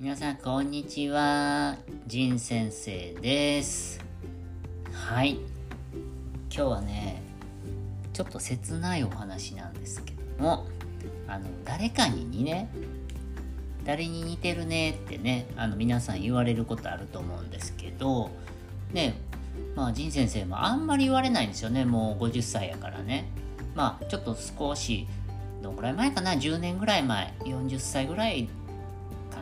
皆さんこんにちは。仁先生です。はい。今日はね、ちょっと切ないお話なんですけども、あの、誰かににね、誰に似てるねってね、あの、皆さん言われることあると思うんですけど、ね、まあ、仁先生もあんまり言われないんですよね。もう50歳やからね。まあ、ちょっと少し、どのぐらい前かな ?10 年ぐらい前、40歳ぐらい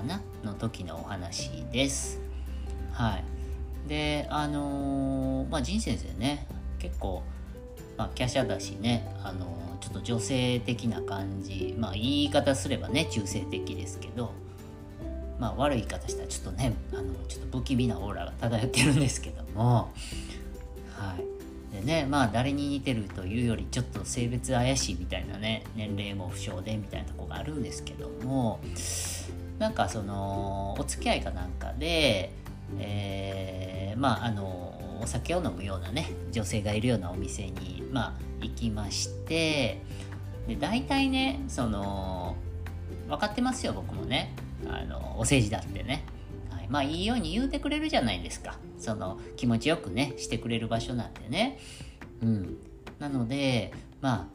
なの時のお話です。はい。で、あのーまあ、仁先生ね、結構、まあ、華奢だしね、あのーちょっと女性的な感じ、まあ、言い方すればね、中性的ですけど、まあ、悪い言い方したらちょっとね、あの、ちょっと不気味なオーラが漂ってるんですけども、はい。でね、まあ、誰に似てるというより、ちょっと性別怪しいみたいなね、年齢も不詳でみたいなとこがあるんですけども、なんかその、お付き合いかなんかで、えーまあ、あの、お酒を飲むようなね、女性がいるようなお店に、まあ、行きまして、で、大体ね、その、分かってますよ、僕もね。あの、お世辞だってね。はい、まあ、いいように言うてくれるじゃないですか。その、気持ちよくね、してくれる場所なんでね。うん。なので、ま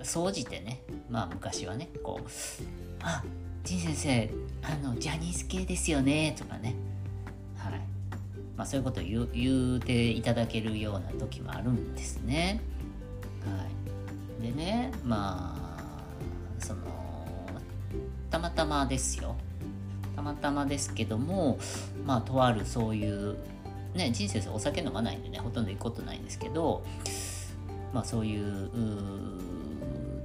あ、総じてね、まあ、昔はね、こう、あ、仁先生、あの、ジャニーズ系ですよね、とかね。はい。まあ、そういうことを言う言うていただけるような時もあるんですね。はい。でね、まあ、その、たまたまですよ。たまたまですけども、まあ、とあるそういう、ね、人生お酒飲まないんでね、ほとんど行くことないんですけど、まあ、そういう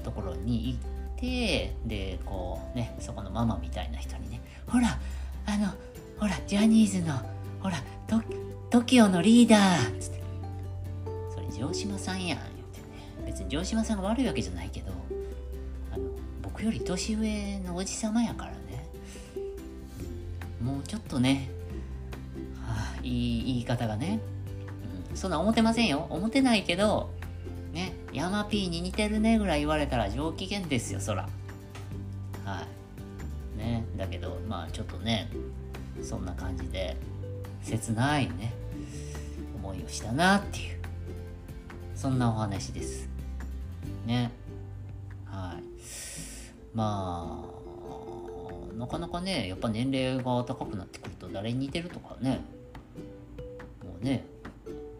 ところに行って、てで、こうね、そこのママみたいな人にね、ほら、あの、ほら、ジャニーズの、ほら、TOKIO のリーダーつって、それ城島さんやん、言ってね。別に城島さんが悪いわけじゃないけど、あの、僕より年上のおじさまやからね。もうちょっとね、はあ、いい言い方がね、うん、そんな思ってませんよ。思ってないけど、ヤマピーに似てるねぐらい言われたら上機嫌ですよ、そら。はい。ね、だけど、まあちょっとね、そんな感じで、切ないね、思いをしたなっていう、そんなお話です。ね。はい。まあ、なかなかね、やっぱ年齢が高くなってくると誰に似てるとかね、もうね、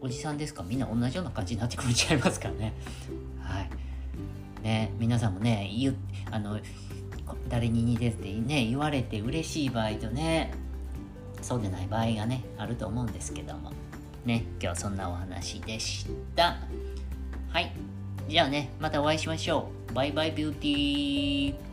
おじさんですか？みんな同じような感じになってくるんちゃいますからね。はい。ね、皆さんもね、言、あの、誰に似てってね、言われて嬉しい場合とね、そうでない場合がね、あると思うんですけども。ね、今日はそんなお話でした。はい。じゃあね、またお会いしましょう。バイバイビューティー。